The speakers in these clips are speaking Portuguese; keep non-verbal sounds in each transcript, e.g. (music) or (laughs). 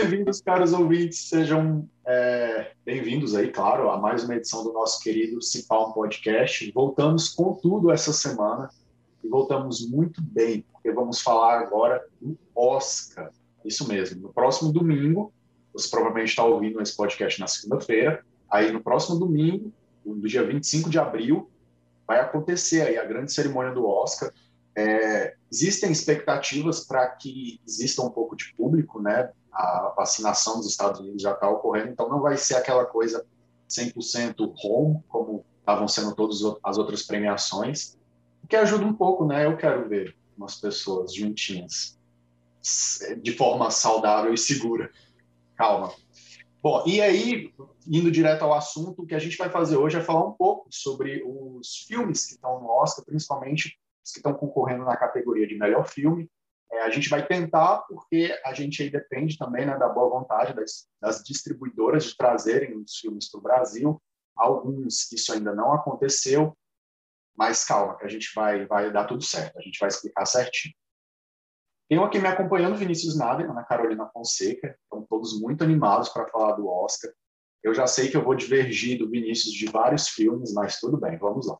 bem-vindos, caros ouvintes. Sejam é, bem-vindos aí, claro, a mais uma edição do nosso querido Cipal Podcast. Voltamos com tudo essa semana e voltamos muito bem, porque vamos falar agora do Oscar. Isso mesmo. No próximo domingo, você provavelmente está ouvindo esse podcast na segunda-feira. Aí no próximo domingo, do dia 25 de abril, vai acontecer aí a grande cerimônia do Oscar. É, existem expectativas para que exista um pouco de público, né? A vacinação dos Estados Unidos já está ocorrendo, então não vai ser aquela coisa 100% home, como estavam sendo todas as outras premiações, o que ajuda um pouco, né? Eu quero ver umas pessoas juntinhas, de forma saudável e segura. Calma. Bom, e aí, indo direto ao assunto, o que a gente vai fazer hoje é falar um pouco sobre os filmes que estão no Oscar, principalmente os que estão concorrendo na categoria de melhor filme. É, a gente vai tentar, porque a gente aí depende também né, da boa vontade das, das distribuidoras de trazerem os filmes para o Brasil. Alguns isso ainda não aconteceu, mas calma, que a gente vai, vai dar tudo certo, a gente vai explicar certinho. Tenho aqui me acompanhando Vinícius Nader, Ana Carolina Fonseca, estão todos muito animados para falar do Oscar. Eu já sei que eu vou divergir do Vinícius de vários filmes, mas tudo bem, vamos lá.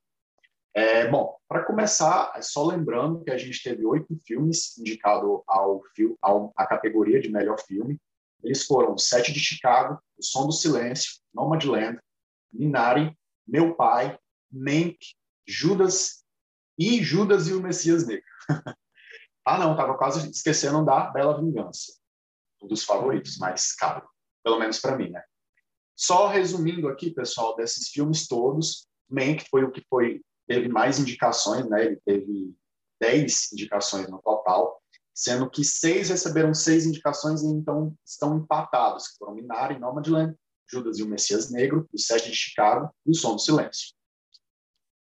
É, bom, para começar, é só lembrando que a gente teve oito filmes indicados ao, ao, à categoria de melhor filme. Eles foram Sete de Chicago, O Som do Silêncio, Nomadland, Minari, Meu Pai, Mank, Judas e Judas e o Messias Negro. (laughs) ah, não, estava quase esquecendo da Bela Vingança, um dos favoritos, mais caro, pelo menos para mim, né? Só resumindo aqui, pessoal, desses filmes todos, Mank foi o que foi teve mais indicações, né? Ele teve 10 indicações no total, sendo que seis receberam seis indicações e então estão empatados, que foram Minari, Nomadland, Judas e o Messias Negro, Os Sete de Chicago e O Som do Silêncio.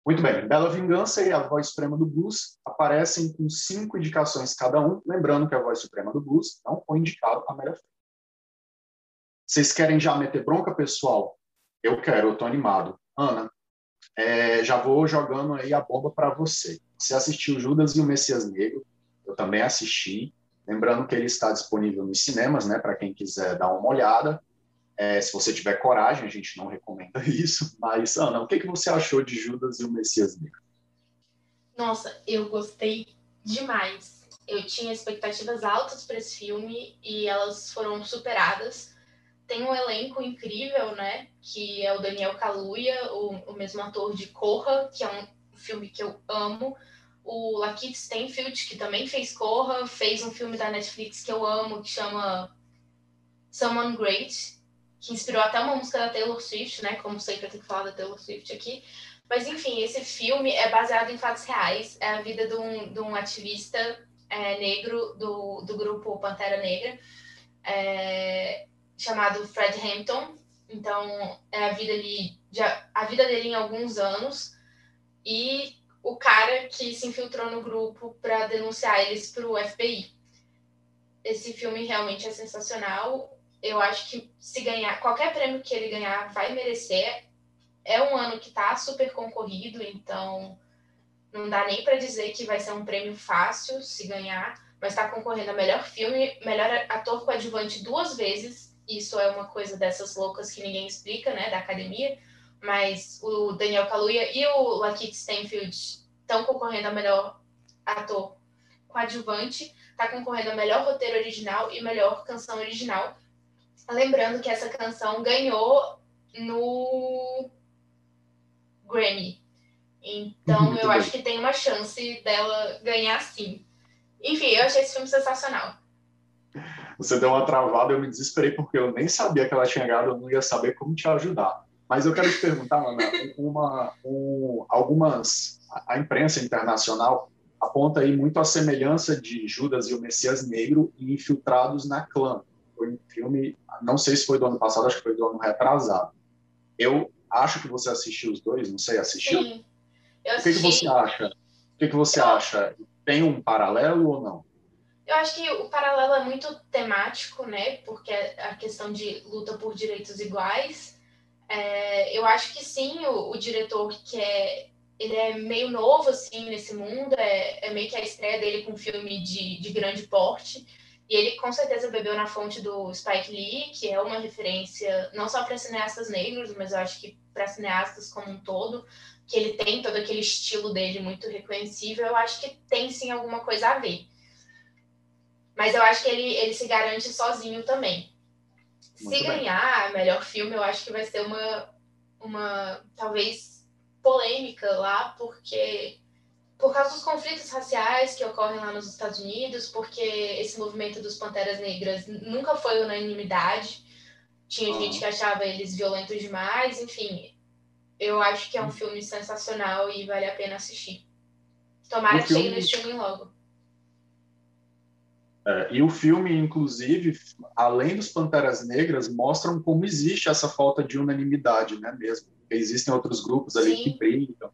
Muito bem, Bela Vingança e A Voz Suprema do Blues aparecem com cinco indicações cada um, lembrando que A Voz Suprema do Blues não foi indicado a melhor filme. Vocês querem já meter bronca, pessoal? Eu quero, eu tô animado. Ana, é, já vou jogando aí a bomba para você. Você assistiu Judas e o Messias Negro, eu também assisti. Lembrando que ele está disponível nos cinemas, né, para quem quiser dar uma olhada. É, se você tiver coragem, a gente não recomenda (laughs) isso. Mas, Ana, o que, que você achou de Judas e o Messias Negro? Nossa, eu gostei demais. Eu tinha expectativas altas para esse filme e elas foram superadas tem um elenco incrível, né? Que é o Daniel Kaluuya, o, o mesmo ator de Corra, que é um filme que eu amo. O Lakeith Stanfield, que também fez Corra, fez um filme da Netflix que eu amo, que chama Someone Great, que inspirou até uma música da Taylor Swift, né? Como sempre eu tenho que falar da Taylor Swift aqui. Mas enfim, esse filme é baseado em fatos reais. É a vida de um, de um ativista é, negro do, do grupo Pantera Negra. É, chamado Fred Hampton. Então, é a vida, ali, a vida dele em alguns anos. E o cara que se infiltrou no grupo para denunciar eles para o FBI. Esse filme realmente é sensacional. Eu acho que se ganhar, qualquer prêmio que ele ganhar vai merecer. É um ano que está super concorrido, então não dá nem para dizer que vai ser um prêmio fácil se ganhar, mas está concorrendo a melhor filme, melhor ator coadjuvante duas vezes isso é uma coisa dessas loucas que ninguém explica, né, da academia, mas o Daniel Kaluuya e o Lakeith Stanfield estão concorrendo a melhor ator coadjuvante, está concorrendo a melhor roteiro original e melhor canção original. Lembrando que essa canção ganhou no Grammy. Então, eu acho que tem uma chance dela ganhar sim. Enfim, eu achei esse filme sensacional. Você deu uma travada, eu me desesperei porque eu nem sabia que ela tinha ganhado, eu não ia saber como te ajudar. Mas eu quero te perguntar, Ana, uma, um, algumas a imprensa internacional aponta aí muito a semelhança de Judas e o Messias Negro e Infiltrados na Clã. Foi um filme, não sei se foi do ano passado, acho que foi do ano retrasado. Eu acho que você assistiu os dois, não sei, assistiu? Sim, eu assisti. O que, que você acha? O que, que você eu... acha? Tem um paralelo ou não? Eu acho que o paralelo é muito temático, né? Porque a questão de luta por direitos iguais. É, eu acho que sim, o, o, diretor que é ele é meio novo assim nesse mundo, é, é, meio que a estreia dele com um filme de, de grande porte. E ele com certeza bebeu na fonte do Spike Lee, que é uma referência não só para cineastas negros, mas eu acho que para cineastas como um todo, que ele tem todo aquele estilo dele muito reconhecível, eu acho que tem sim alguma coisa a ver. Mas eu acho que ele, ele se garante sozinho também. Muito se bem. ganhar melhor filme, eu acho que vai ser uma, uma talvez polêmica lá, porque por causa dos conflitos raciais que ocorrem lá nos Estados Unidos, porque esse movimento dos Panteras Negras nunca foi unanimidade. Tinha gente que achava eles violentos demais, enfim. Eu acho que é um filme sensacional e vale a pena assistir. Tomara o que filme... chegue no streaming logo. É, e o filme, inclusive, além dos Panteras Negras, mostram como existe essa falta de unanimidade, né, mesmo. Existem outros grupos ali Sim. que brigam.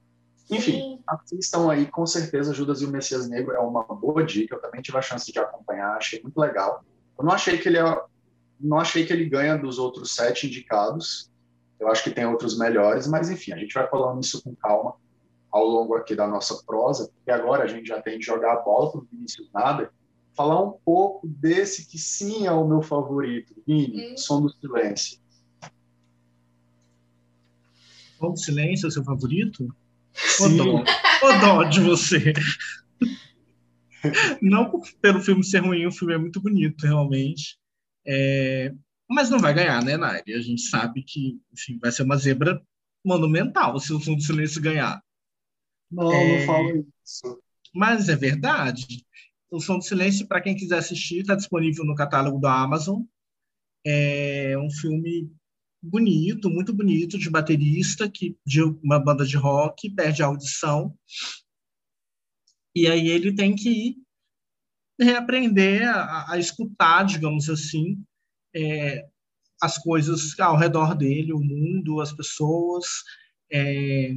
Enfim, assistam aí, com certeza, Judas e o Messias Negro é uma boa dica. Eu também tive a chance de acompanhar, achei muito legal. Eu não achei que ele é, não achei que ele ganha dos outros sete indicados. Eu acho que tem outros melhores, mas enfim, a gente vai falando isso com calma ao longo aqui da nossa prosa, porque agora a gente já tem de jogar a bola para o Vinícius Nada, falar um pouco desse que sim é o meu favorito, Vini, hum. Som do Silêncio. Som do Silêncio é o seu favorito? O dó, o dó de você. Não pelo filme ser ruim, o filme é muito bonito, realmente. É... Mas não vai ganhar, né, Nairi? A gente sabe que enfim, vai ser uma zebra monumental se o Som do Silêncio ganhar. Não, é... não falo isso. Mas é verdade. O Som do Silêncio, para quem quiser assistir, está disponível no catálogo da Amazon. É um filme bonito, muito bonito, de baterista, que de uma banda de rock, perde a audição. E aí ele tem que reaprender a, a escutar, digamos assim, é, as coisas ao redor dele, o mundo, as pessoas. É,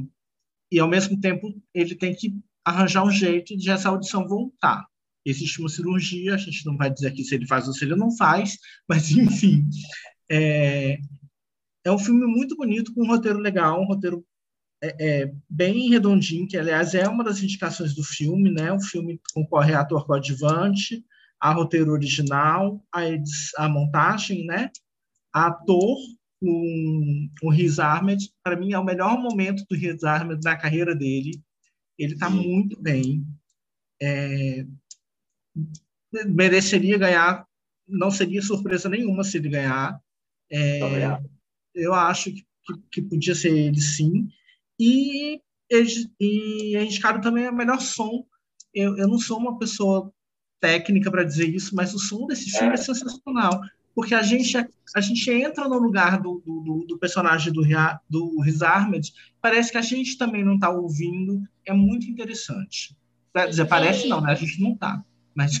e, ao mesmo tempo, ele tem que arranjar um jeito de essa audição voltar. Existe uma cirurgia, a gente não vai dizer aqui se ele faz ou se ele não faz, (laughs) mas, enfim, é, é um filme muito bonito, com um roteiro legal, um roteiro é, é, bem redondinho, que, aliás, é uma das indicações do filme, né? O filme concorre a ator coadjuvante, a roteiro original, a, a montagem, né? A ator, o, o Riz Ahmed, para mim, é o melhor momento do Riz Ahmed na carreira dele. Ele está muito bem. É, mereceria ganhar, não seria surpresa nenhuma se ele ganhar. É, eu acho que, que, que, podia ser ele sim. E, e é indicado também a melhor som. Eu, eu não sou uma pessoa técnica para dizer isso, mas o som desse filme é, é sensacional. Porque a gente, a gente entra no lugar do, do, do personagem do, do Riz Ahmed, parece que a gente também não está ouvindo, é muito interessante. Quer dizer, parece não, né? A gente não está. Mas (laughs)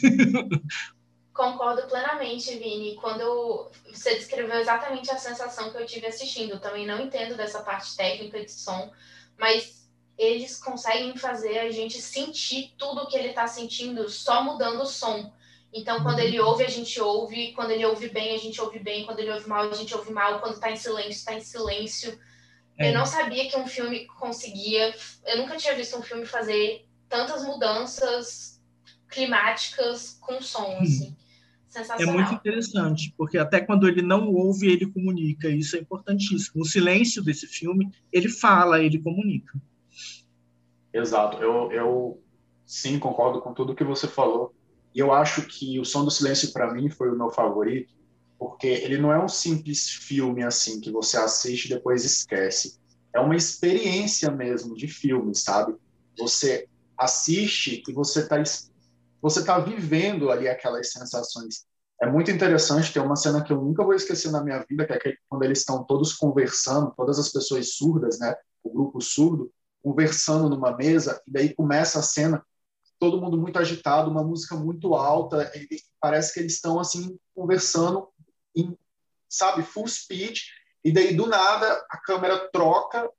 Concordo plenamente, Vini. Quando você descreveu exatamente a sensação que eu tive assistindo, eu também não entendo dessa parte técnica de som, mas eles conseguem fazer a gente sentir tudo o que ele está sentindo só mudando o som. Então, quando ele ouve, a gente ouve. Quando ele ouve bem, a gente ouve bem. Quando ele ouve mal, a gente ouve mal. Quando está em silêncio, está em silêncio. É. Eu não sabia que um filme conseguia. Eu nunca tinha visto um filme fazer tantas mudanças climáticas com som, assim. É muito interessante, porque até quando ele não ouve, ele comunica. Isso é importantíssimo. O silêncio desse filme, ele fala, ele comunica. Exato. Eu, eu sim concordo com tudo que você falou. E eu acho que o Som do Silêncio, para mim, foi o meu favorito, porque ele não é um simples filme assim que você assiste e depois esquece. É uma experiência mesmo de filme, sabe? Você assiste e você está você está vivendo ali aquelas sensações. É muito interessante, tem uma cena que eu nunca vou esquecer na minha vida, que é quando eles estão todos conversando, todas as pessoas surdas, né, o grupo surdo, conversando numa mesa, e daí começa a cena, todo mundo muito agitado, uma música muito alta, parece que eles estão assim conversando em, sabe, full speed, e daí do nada a câmera troca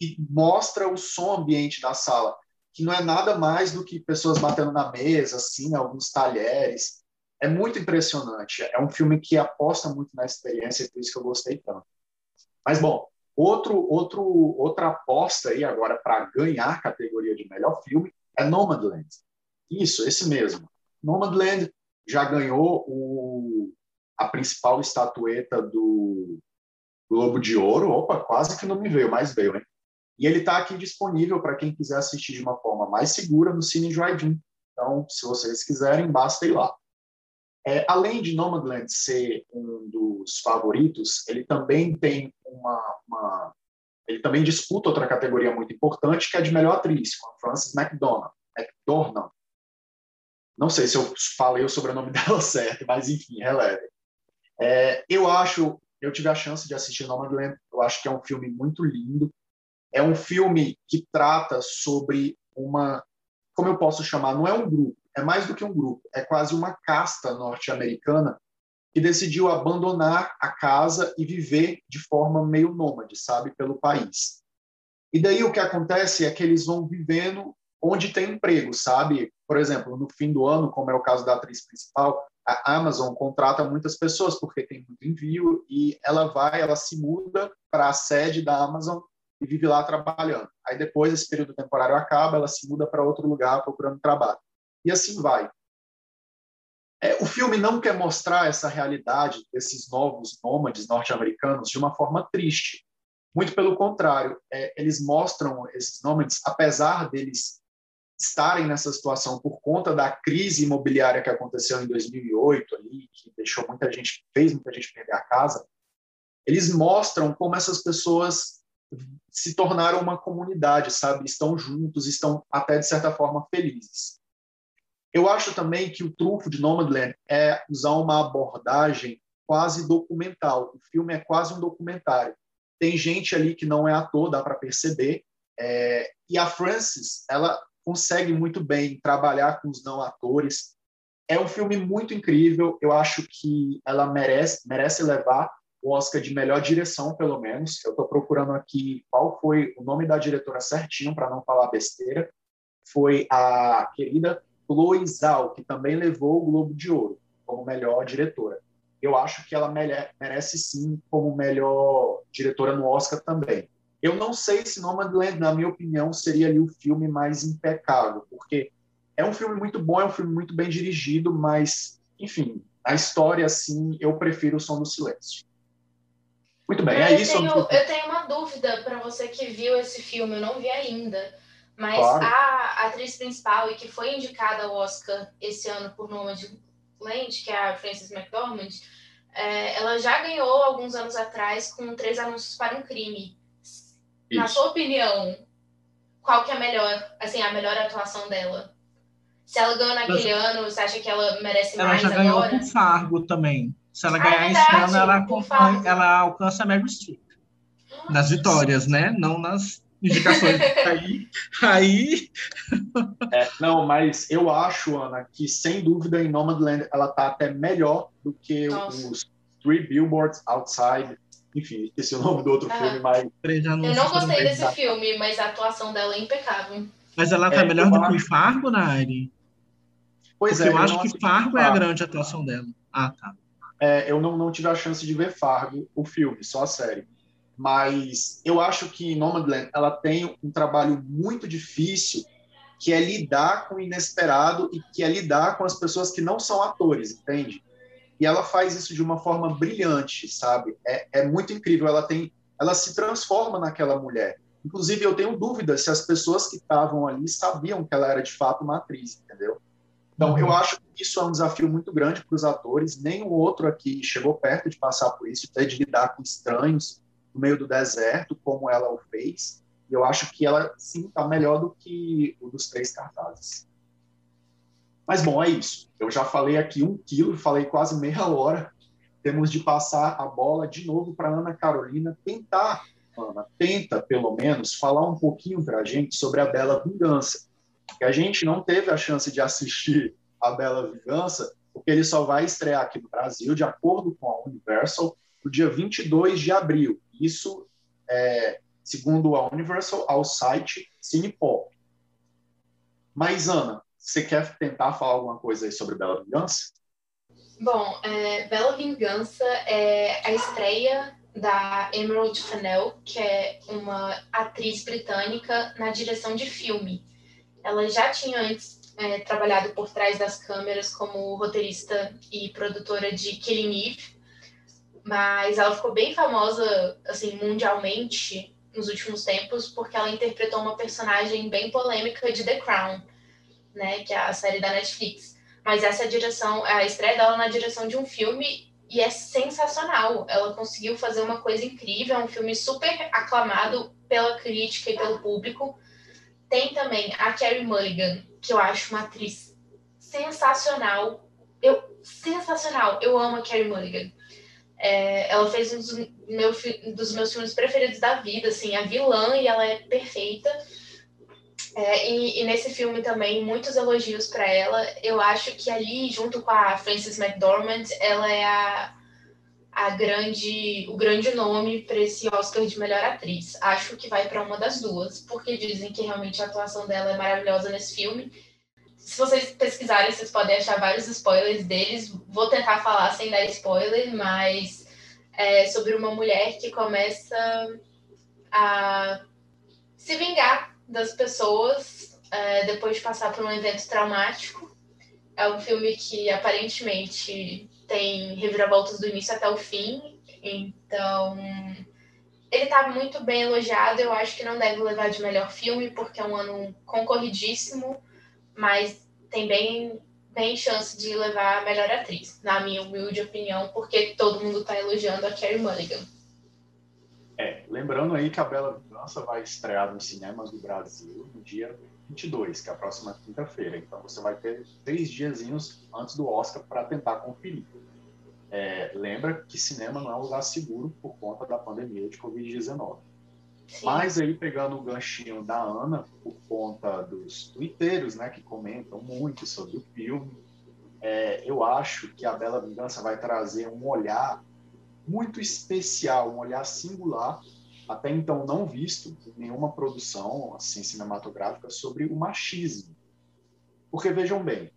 e mostra o som ambiente da sala que não é nada mais do que pessoas batendo na mesa, assim, alguns talheres. É muito impressionante. É um filme que aposta muito na experiência, e por isso que eu gostei tanto. Mas, bom, outro, outro, outra aposta aí agora para ganhar a categoria de melhor filme é Nomadland. Isso, esse mesmo. Nomadland já ganhou o, a principal estatueta do Globo de Ouro. Opa, quase que não me veio, mas veio, hein? E ele está aqui disponível para quem quiser assistir de uma forma mais segura no Cine Drive-In. Então, se vocês quiserem, basta ir lá. É, além de Nomadland ser um dos favoritos, ele também tem uma, uma, ele também disputa outra categoria muito importante, que é de melhor atriz, com a Frances McDormand. McDormand. Não sei se eu falei o sobrenome (laughs) dela certo, mas enfim, releve. É, eu acho, eu tive a chance de assistir Nomadland, eu acho que é um filme muito lindo. É um filme que trata sobre uma, como eu posso chamar, não é um grupo, é mais do que um grupo, é quase uma casta norte-americana que decidiu abandonar a casa e viver de forma meio nômade, sabe, pelo país. E daí o que acontece é que eles vão vivendo onde tem emprego, sabe? Por exemplo, no fim do ano, como é o caso da atriz principal, a Amazon contrata muitas pessoas porque tem muito envio e ela vai, ela se muda para a sede da Amazon e vive lá trabalhando. Aí depois esse período temporário acaba, ela se muda para outro lugar procurando trabalho. E assim vai. É, o filme não quer mostrar essa realidade desses novos nômades norte-americanos de uma forma triste. Muito pelo contrário, é, eles mostram esses nômades, apesar deles estarem nessa situação por conta da crise imobiliária que aconteceu em 2008 ali, que deixou muita gente, fez muita gente perder a casa, eles mostram como essas pessoas se tornaram uma comunidade, sabe? Estão juntos, estão até de certa forma felizes. Eu acho também que o trunfo de Nomadland é usar uma abordagem quase documental. O filme é quase um documentário. Tem gente ali que não é ator, dá para perceber. É... e a Frances, ela consegue muito bem trabalhar com os não atores. É um filme muito incrível. Eu acho que ela merece merece levar o Oscar de melhor direção, pelo menos. Eu estou procurando aqui qual foi o nome da diretora certinho para não falar besteira. Foi a querida Chloe Zhao, que também levou o Globo de Ouro como melhor diretora. Eu acho que ela merece sim como melhor diretora no Oscar também. Eu não sei se Nomadland, na minha opinião, seria ali o filme mais impecável, porque é um filme muito bom, é um filme muito bem dirigido, mas, enfim, a história, assim, eu prefiro O Som do Silêncio. Muito bem, é eu isso. Tenho, eu tenho uma dúvida para você que viu esse filme, eu não vi ainda. Mas claro. a atriz principal e que foi indicada ao Oscar esse ano por Nomadland, que é a Frances McDormand, é, ela já ganhou alguns anos atrás com Três Anúncios para um Crime. Isso. Na sua opinião, qual que é a melhor, assim, a melhor atuação dela? Se ela ganhou naquele Mas, ano, você acha que ela merece ela mais agora? Ela já ganhou com Fargo também. Se ela ganhar é esse ano, ela, ela alcança a Meryl Streep. Nas vitórias, né? Não nas indicações (laughs) aí. aí... É, não, mas eu acho, Ana, que sem dúvida em Nomadland ela tá até melhor do que Nossa. os Three Billboards Outside. Enfim, esqueci o nome do outro ah. filme, mas. Eu não gostei desse filme, mas a atuação dela é impecável. Mas ela tá é, melhor do que Fargo, Nari? Pois Porque é. Eu, eu acho que Fargo, Fargo é a grande atuação dela. Ah, tá. É, eu não, não tive a chance de ver Fargo, o filme, só a série mas eu acho que Nomadland ela tem um trabalho muito difícil que é lidar com o inesperado e que é lidar com as pessoas que não são atores, entende? E ela faz isso de uma forma brilhante, sabe? É, é muito incrível. Ela tem, ela se transforma naquela mulher. Inclusive, eu tenho dúvidas se as pessoas que estavam ali sabiam que ela era de fato uma atriz, entendeu? Então, eu uhum. acho que isso é um desafio muito grande para os atores. Nenhum outro aqui chegou perto de passar por isso, de lidar com estranhos, no meio do deserto, como ela o fez. E eu acho que ela, sim, está melhor do que o dos três cartazes. Mas, bom, é isso. Eu já falei aqui um quilo, falei quase meia hora. Temos de passar a bola de novo para Ana Carolina tentar, Ana, tenta, pelo menos, falar um pouquinho para a gente sobre a Bela Vingança. Que a gente não teve a chance de assistir a Bela Vingança, porque ele só vai estrear aqui no Brasil, de acordo com a Universal, no dia 22 de abril. Isso, é, segundo a Universal, ao site Cinepop. Mas, Ana, você quer tentar falar alguma coisa aí sobre Bela Vingança? Bom, é, Bela Vingança é a estreia da Emerald Fennell, que é uma atriz britânica na direção de filme. Ela já tinha antes é, trabalhado por trás das câmeras como roteirista e produtora de Killing Eve, mas ela ficou bem famosa assim mundialmente nos últimos tempos porque ela interpretou uma personagem bem polêmica de The Crown, né, que é a série da Netflix. Mas essa a direção, a estreia dela na direção de um filme e é sensacional. Ela conseguiu fazer uma coisa incrível, é um filme super aclamado pela crítica e pelo público. Tem também a Carrie Mulligan, que eu acho uma atriz sensacional. Eu sensacional. Eu amo a Carrie Mulligan. É, ela fez um dos, meu, dos meus filmes preferidos da vida, assim, a vilã, e ela é perfeita. É, e, e, nesse filme também, muitos elogios para ela. Eu acho que ali, junto com a Frances McDormand, ela é a, a grande, o grande nome para esse Oscar de melhor atriz. Acho que vai para uma das duas, porque dizem que realmente a atuação dela é maravilhosa nesse filme. Se vocês pesquisarem, vocês podem achar vários spoilers deles. Vou tentar falar sem dar spoiler, mas é sobre uma mulher que começa a se vingar das pessoas é, depois de passar por um evento traumático. É um filme que aparentemente tem reviravoltas do início até o fim, então ele está muito bem elogiado. Eu acho que não deve levar de melhor filme, porque é um ano concorridíssimo, mas tem bem, bem chance de levar a melhor atriz, na minha humilde opinião, porque todo mundo está elogiando a Carrie Mulligan. É, lembrando aí que a Bela Vingança vai estrear nos cinemas do Brasil no dia 22, que é a próxima quinta-feira. Então você vai ter três diazinhos antes do Oscar para tentar conferir. É, lembra que cinema não é um lugar seguro por conta da pandemia de Covid-19. Mas aí, pegando o ganchinho da Ana, por conta dos twitteiros, né, que comentam muito sobre o filme, é, eu acho que a Bela Vingança vai trazer um olhar muito especial, um olhar singular, até então não visto em nenhuma produção assim, cinematográfica, sobre o machismo. Porque, vejam bem,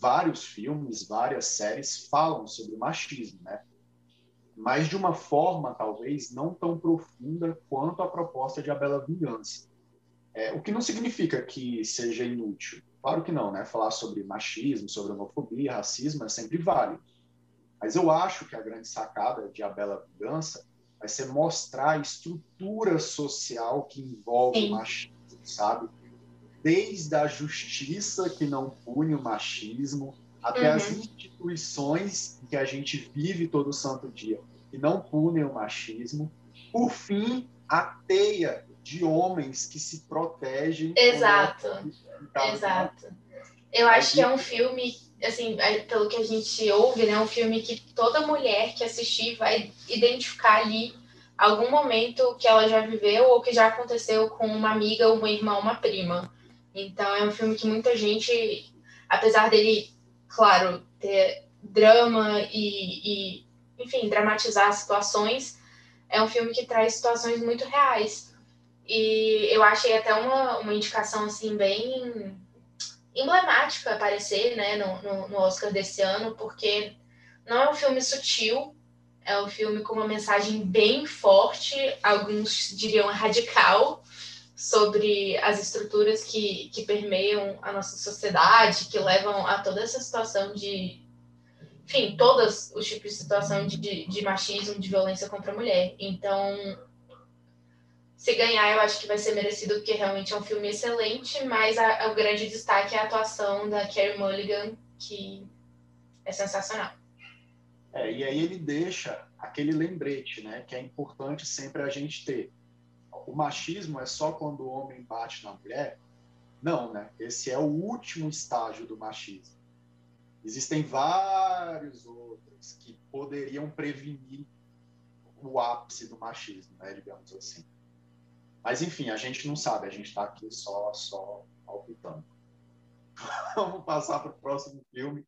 vários filmes, várias séries falam sobre machismo, né? mas de uma forma talvez não tão profunda quanto a proposta de A Bela Vingança. É, o que não significa que seja inútil. Claro que não, né? Falar sobre machismo, sobre homofobia, racismo é sempre válido. Mas eu acho que a grande sacada de A Bela Vingança vai ser mostrar a estrutura social que envolve Sim. o machismo, sabe? Desde a justiça que não pune o machismo, até uhum. as instituições que a gente vive todo santo dia que não punem o machismo. Por fim, a teia de homens que se protegem. Exato. Exato. Eu acho que é um filme, assim, pelo que a gente ouve, né, um filme que toda mulher que assistir vai identificar ali algum momento que ela já viveu ou que já aconteceu com uma amiga, uma irmã, uma prima. Então é um filme que muita gente, apesar dele, claro, ter drama e, e enfim, dramatizar situações. É um filme que traz situações muito reais. E eu achei até uma, uma indicação, assim, bem emblemática aparecer, né, no, no, no Oscar desse ano, porque não é um filme sutil, é um filme com uma mensagem bem forte, alguns diriam radical, sobre as estruturas que, que permeiam a nossa sociedade, que levam a toda essa situação de, enfim, todos os tipos de situação de, de machismo, de violência contra a mulher. Então, se ganhar, eu acho que vai ser merecido, porque realmente é um filme excelente, mas a, a, o grande destaque é a atuação da Carey Mulligan, que é sensacional. É, e aí ele deixa aquele lembrete, né, que é importante sempre a gente ter. O machismo é só quando o homem bate na mulher? Não, né? Esse é o último estágio do machismo. Existem vários outros que poderiam prevenir o ápice do machismo, né, digamos assim. Mas, enfim, a gente não sabe, a gente está aqui só, só palpitando. (laughs) Vamos passar para o próximo filme,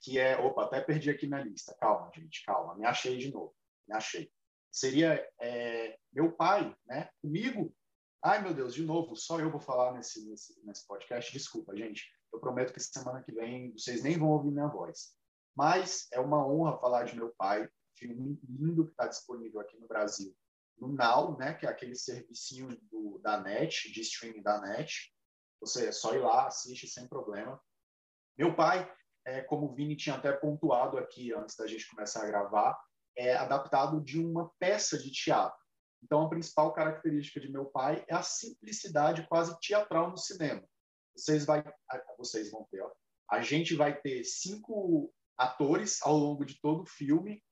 que é. Opa, até perdi aqui na lista. Calma, gente, calma. Me achei de novo. Me achei. Seria é, meu pai, né? Comigo. Ai, meu Deus, de novo, só eu vou falar nesse, nesse, nesse podcast. Desculpa, gente. Eu prometo que semana que vem vocês nem vão ouvir minha voz. Mas é uma honra falar de meu pai, filme lindo que está disponível aqui no Brasil, no Now, né, que é aquele servicinho do, da NET, de streaming da NET. Você é só ir lá, assiste sem problema. Meu pai, é, como o Vini tinha até pontuado aqui antes da gente começar a gravar, é adaptado de uma peça de teatro. Então, a principal característica de meu pai é a simplicidade quase teatral no cinema. Vocês, vai, vocês vão ter, ó, a gente vai ter cinco atores ao longo de todo o filme,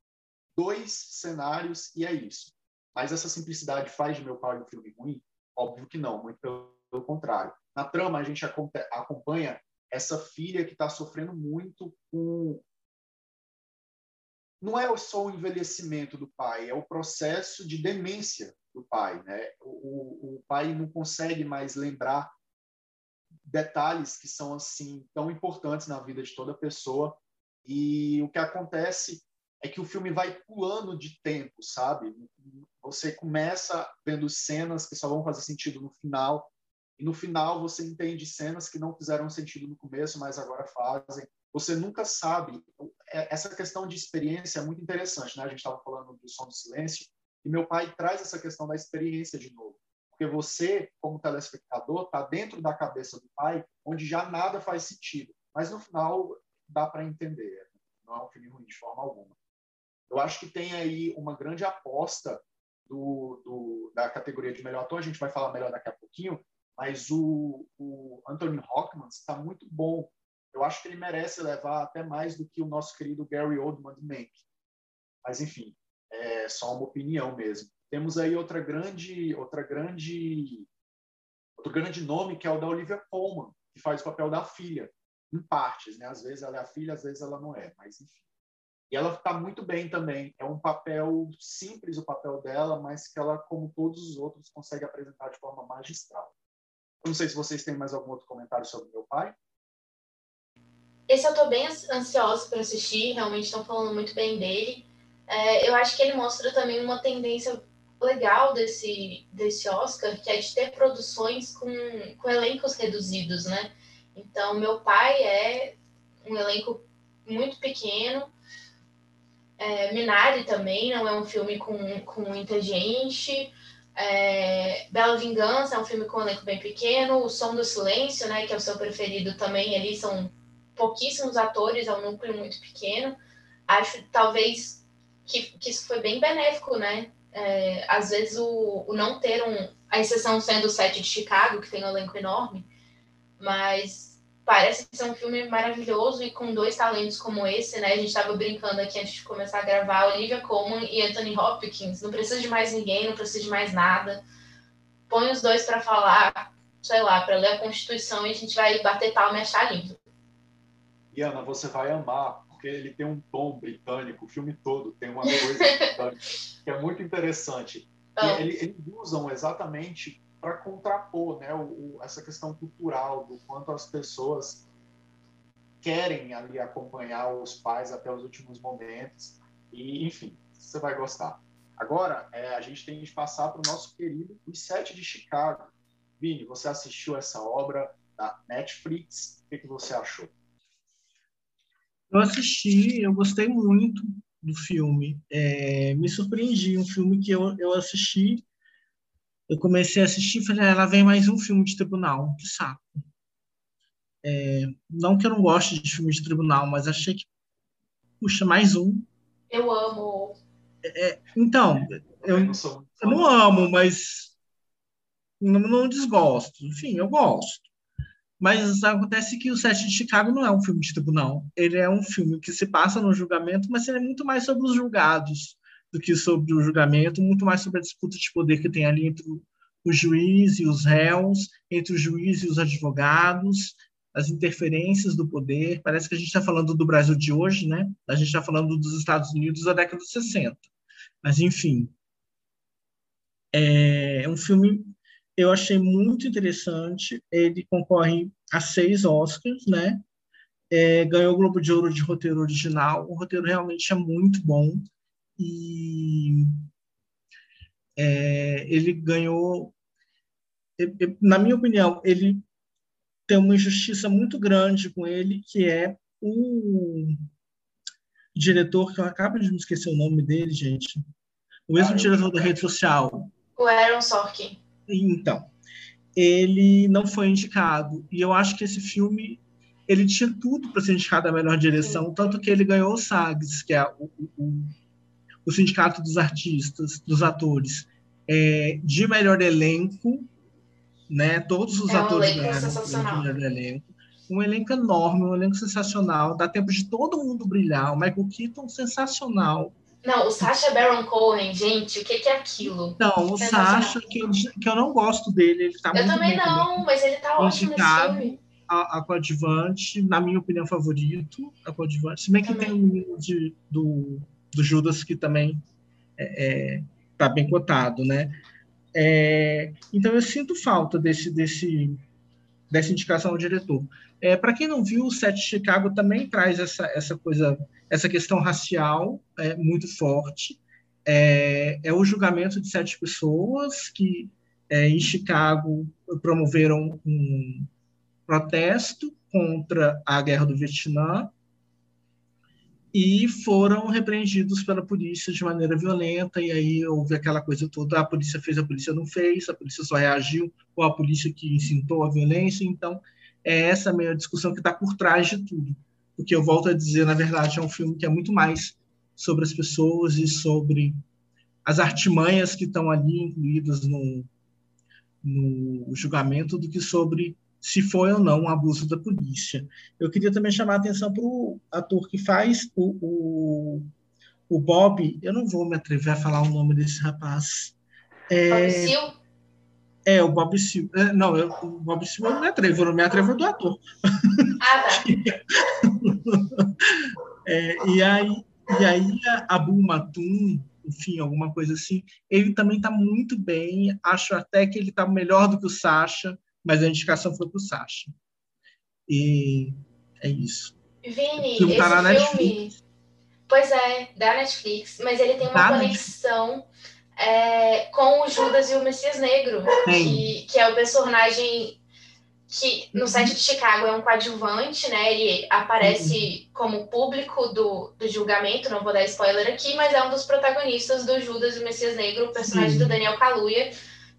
dois cenários e é isso. Mas essa simplicidade faz de meu pai um filme ruim? Óbvio que não, muito pelo contrário. Na trama, a gente acompanha essa filha que está sofrendo muito com. Não é só o envelhecimento do pai, é o processo de demência do pai. Né? O, o pai não consegue mais lembrar detalhes que são assim tão importantes na vida de toda pessoa. E o que acontece é que o filme vai pulando de tempo, sabe? Você começa vendo cenas que só vão fazer sentido no final, e no final você entende cenas que não fizeram sentido no começo, mas agora fazem. Você nunca sabe. É, essa questão de experiência é muito interessante, né? A gente estava falando do som do silêncio, e meu pai traz essa questão da experiência de novo. Porque você, como telespectador, está dentro da cabeça do pai, onde já nada faz sentido. Mas no final dá para entender. Não é um filme ruim de forma alguma. Eu acho que tem aí uma grande aposta do, do, da categoria de melhor ator, a gente vai falar melhor daqui a pouquinho, mas o, o Anthony Hopkins está muito bom. Eu acho que ele merece levar até mais do que o nosso querido Gary Oldman de Mank. Mas, enfim, é só uma opinião mesmo. Temos aí outra grande, outra grande, outro grande nome que é o da Olivia Colman, que faz o papel da filha, em partes, né? Às vezes ela é a filha, às vezes ela não é, mas enfim. E ela está muito bem também. É um papel simples o papel dela, mas que ela, como todos os outros, consegue apresentar de forma magistral. Não sei se vocês têm mais algum outro comentário sobre meu pai. Esse eu estou bem ansioso para assistir, realmente estão falando muito bem dele. É, eu acho que ele mostra também uma tendência legal desse, desse Oscar, que é de ter produções com, com elencos reduzidos, né? Então, meu pai é um elenco muito pequeno. É, Minari também não é um filme com, com muita gente. É, Bela Vingança é um filme com um elenco bem pequeno. O Som do Silêncio, né, que é o seu preferido também, ali são pouquíssimos atores, é um núcleo muito pequeno. Acho talvez que, que isso foi bem benéfico, né? É, às vezes o, o não ter um, a exceção sendo o set de Chicago, que tem um elenco enorme, mas parece ser um filme maravilhoso e com dois talentos como esse, né? A gente estava brincando aqui antes de começar a gravar, Olivia Colman e Anthony Hopkins. Não precisa de mais ninguém, não precisa de mais nada. Põe os dois para falar, sei lá, para ler a Constituição e a gente vai bater palma e achar lindo. E Ana, você vai amar, porque ele tem um tom britânico, o filme todo tem uma coisa britânica, (laughs) que é muito interessante. Oh. Ele, eles usam exatamente para contrapor né, o, o, essa questão cultural do quanto as pessoas querem ali acompanhar os pais até os últimos momentos. E, enfim, você vai gostar. Agora, é, a gente tem que passar para o nosso querido Os Sete de Chicago. Vini, você assistiu essa obra da Netflix? O que, que você achou? Eu assisti, eu gostei muito do filme. É, me surpreendi, um filme que eu, eu assisti eu comecei a assistir e falei, ela ah, vem mais um filme de tribunal, que saco. É, não que eu não goste de filmes de tribunal, mas achei que, puxa, mais um. Eu amo. É, então, eu, eu não amo, mas não, não desgosto. Enfim, eu gosto. Mas acontece que o Sete de Chicago não é um filme de tribunal. Ele é um filme que se passa no julgamento, mas ele é muito mais sobre os julgados do que sobre o julgamento, muito mais sobre a disputa de poder que tem ali entre o juiz e os réus, entre o juiz e os advogados, as interferências do poder. Parece que a gente está falando do Brasil de hoje, né? A gente está falando dos Estados Unidos da década de 60. Mas, enfim, é um filme eu achei muito interessante. Ele concorre a seis Oscars, né? É, ganhou o Globo de Ouro de roteiro original. O roteiro realmente é muito bom e é, ele ganhou, na minha opinião, ele tem uma injustiça muito grande com ele, que é o diretor, que eu acabo de me esquecer o nome dele, gente, o mesmo ah, diretor da rede social. O Aaron Sorkin. Então, ele não foi indicado. E eu acho que esse filme ele tinha tudo para ser indicado à melhor direção, tanto que ele ganhou o SAGs, que é o, o, o Sindicato dos Artistas, dos Atores, é, de melhor elenco, né? Todos os é atores um ganharam melhor elenco. Um elenco enorme, um elenco sensacional, dá tempo de todo mundo brilhar. O Michael Keaton sensacional. Não, o Sacha Baron Cohen, gente, o que, que é aquilo? Não, o Sacha, que, que eu não gosto dele, ele tá eu muito também bem não, também. mas ele tá ótimo nesse filme. A, a coadjuvante, na minha opinião, favorito, a coadjuvante. Se bem que Também. tem o menino de, do, do Judas que também é, é, tá bem cotado, né? É, então eu sinto falta desse, desse, dessa indicação ao diretor. É, Para quem não viu, o Set de Chicago também traz essa, essa coisa, essa questão racial é, muito forte. É, é o julgamento de sete pessoas que é, em Chicago promoveram um protesto contra a guerra do Vietnã e foram repreendidos pela polícia de maneira violenta, e aí houve aquela coisa toda, a polícia fez, a polícia não fez, a polícia só reagiu, ou a polícia que incitou a violência, então é essa meio discussão que está por trás de tudo, porque eu volto a dizer, na verdade, é um filme que é muito mais sobre as pessoas e sobre as artimanhas que estão ali incluídas no, no julgamento do que sobre se foi ou não um abuso da polícia. Eu queria também chamar a atenção para o ator que faz o, o, o, Bob. Eu não vou me atrever a falar o nome desse rapaz. É, Bob Sil? É, o Bob Sil. É, não, eu, o Bob Sil eu não me atrevo, eu não me atrevo do ator. Ah, tá. (laughs) é, e aí, e aí a Abu Matum, enfim, alguma coisa assim, ele também está muito bem. Acho até que ele está melhor do que o Sasha mas a indicação foi para o Sasha. E é isso. Vini, filme esse tá na filme. Pois é, da Netflix, mas ele tem uma Da conexão é, com o Judas e o Messias Negro, que, que é o personagem que no set de Chicago é um coadjuvante, né? Ele aparece como público do, do julgamento, não vou dar spoiler aqui, mas é um dos protagonistas do Judas e o Messias Negro, o personagem do Daniel Kaluuya,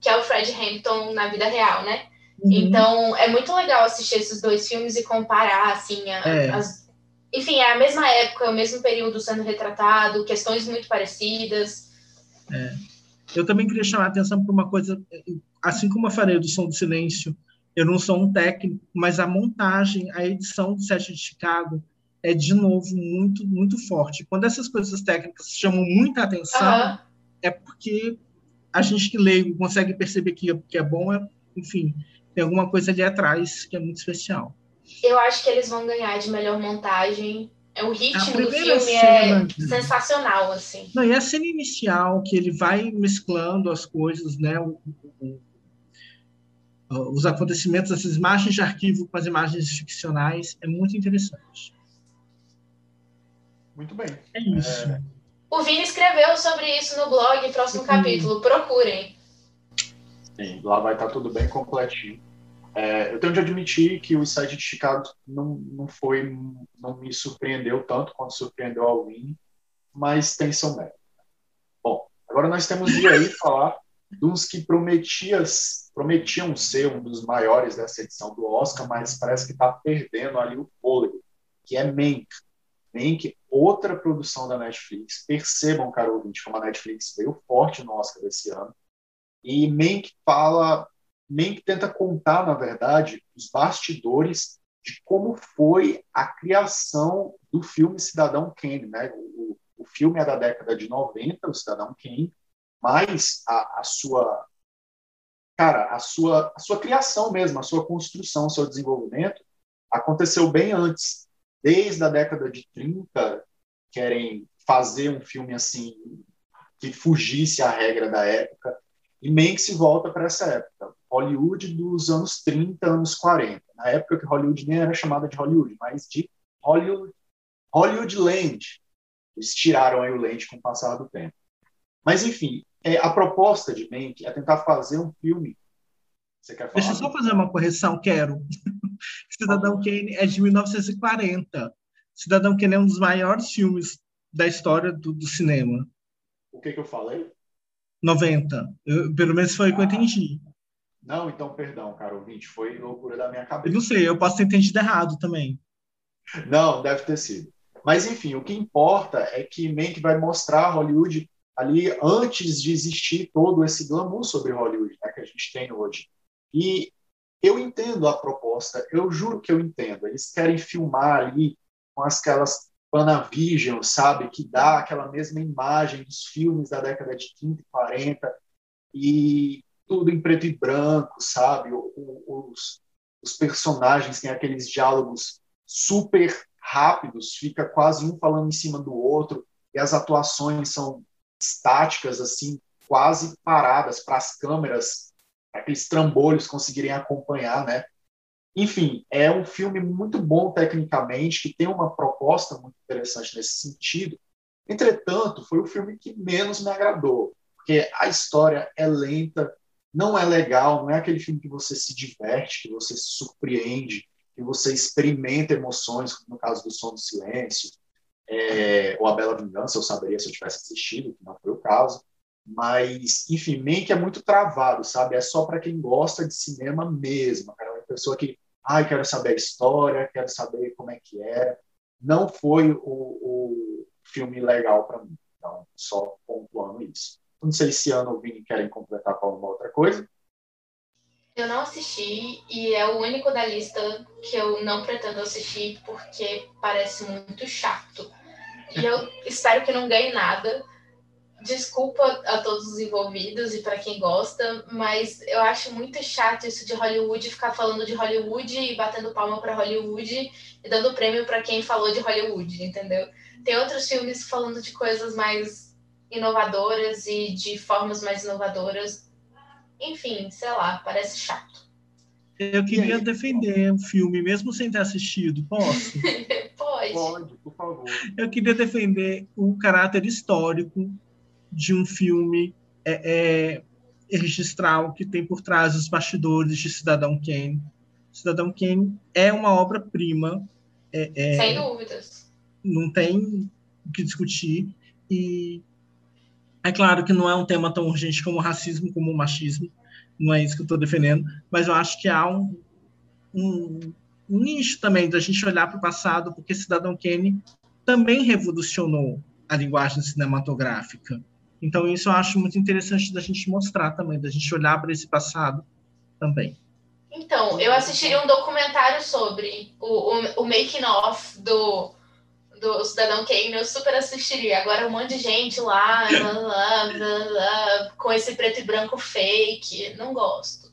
que é o Fred Hampton na vida real, né? Uhum. Então, é muito legal assistir esses dois filmes e comparar, assim, a- É. as... Enfim, é a mesma época, é o mesmo período sendo retratado, questões muito parecidas. Eu também queria chamar a atenção para uma coisa, assim como eu falei do Som do Silêncio, eu não sou um técnico, mas a montagem, a edição do set de Chicago é, de novo, muito, muito forte. Quando essas coisas técnicas chamam muita atenção, Aham. é porque a gente que leigo consegue perceber que, que é bom, é, enfim, tem alguma coisa ali atrás que é muito especial. Eu acho que eles vão ganhar de melhor montagem. É, O ritmo do filme cena, é sensacional, assim. Não, e a cena inicial, que ele vai mesclando as coisas, né? o- o- os acontecimentos, essas imagens de arquivo com as imagens ficcionais, é muito interessante. Muito bem. É isso. O Vini escreveu sobre isso no blog, próximo capítulo. Procurem. Sim, lá vai estar tudo bem completinho. É, eu tenho de admitir que o site de Chicago não, não foi, não me surpreendeu tanto quanto surpreendeu ao Vini, mas tem seu mérito. Bom, agora nós temos de aí falar uns que prometia, prometiam ser um dos maiores dessa edição do Oscar, mas parece que está perdendo ali o fôlego, que é Mank. Mank, outra produção da Netflix. Percebam, caro ouvinte, como a Netflix veio forte no Oscar desse ano. E Mank fala, Mank tenta contar, na verdade, os bastidores de como foi a criação do filme Cidadão Kane, né? O, o filme é da década de 90, o Cidadão Kane, mas a, a sua cara, a sua a sua criação mesmo, a sua construção, o seu desenvolvimento aconteceu bem antes. Desde a década de 30, querem fazer um filme assim que fugisse à regra da época. E Mank se volta para essa época, Hollywood dos anos 30, anos 40. Na época que Hollywood nem era chamada de Hollywood, mas de Hollywood, Hollywood Land. Eles tiraram aí o land com o passar do tempo. Mas, enfim, é, a proposta de Mank é tentar fazer um filme. Você quer falar? Deixa eu só fazer uma correção, quero. (laughs) Cidadão Kane é de 1940. Cidadão Kane é um dos maiores filmes da história do, do cinema. O que, que eu falei? 90. Eu, pelo menos foi o que eu entendi. Não, então, perdão, cara, ouvinte, foi loucura da minha cabeça. Eu não sei, eu posso ter entendido errado também. Não, deve ter sido. Mas, enfim, o que importa é que Mank vai mostrar Hollywood ali antes de existir todo esse glamour sobre Hollywood né, que a gente tem hoje. E eu entendo a proposta, eu juro que eu entendo. Eles querem filmar ali com aquelas Panavision, sabe, que dá aquela mesma imagem dos filmes da década de 30 e 40, e tudo em preto e branco, sabe? Os, os personagens têm aqueles diálogos super rápidos, fica quase um falando em cima do outro, e as atuações são estáticas, assim, quase paradas para as câmeras, aqueles trambolhos conseguirem acompanhar, né? Enfim, é um filme muito bom tecnicamente, que tem uma proposta muito interessante nesse sentido. Entretanto, foi o filme que menos me agradou, porque a história é lenta, não é legal, não é aquele filme que você se diverte, que você se surpreende, que você experimenta emoções, como no caso do Som do Silêncio, é, ou A Bela Vingança, eu saberia se eu tivesse assistido, que não foi o caso. Mas, enfim, Mank é muito travado, sabe? É só para quem gosta de cinema mesmo. É uma pessoa que, ai, quero saber a história, quero saber como é que é. Não foi o, o filme legal para mim. Então, só pontuando isso. Não sei se Ana ou Vini querem completar com alguma outra coisa. Eu não assisti e é o único da lista que eu não pretendo assistir porque parece muito chato. E eu espero que não ganhe nada. Desculpa a todos os envolvidos e para quem gosta, mas eu acho muito chato isso de Hollywood ficar falando de Hollywood e batendo palma para Hollywood e dando prêmio para quem falou de Hollywood, entendeu? Tem outros filmes falando de coisas mais inovadoras e de formas mais inovadoras. Enfim, sei lá, parece chato. Eu queria defender o filme, mesmo sem ter assistido. Posso? (laughs) Pode. Pode, por favor. Eu queria defender o caráter histórico de um filme é, é, registral que tem por trás os bastidores de Cidadão Kane. Cidadão Kane é uma obra-prima. É, é, Sem dúvidas. Não tem o que discutir. E é claro que não é um tema tão urgente como o racismo, como o machismo, não é isso que eu estou defendendo, mas eu acho que há um, um, um nicho também da gente olhar para o passado, porque Cidadão Kane também revolucionou a linguagem cinematográfica. Então, isso eu acho muito interessante da gente mostrar também, da gente olhar para esse passado também. Então, eu assistiria um documentário sobre o, o, o making of do do Cidadão Kane, eu super assistiria. Agora um monte de gente lá, (laughs) blá, blá, blá, com esse preto e branco fake, não gosto.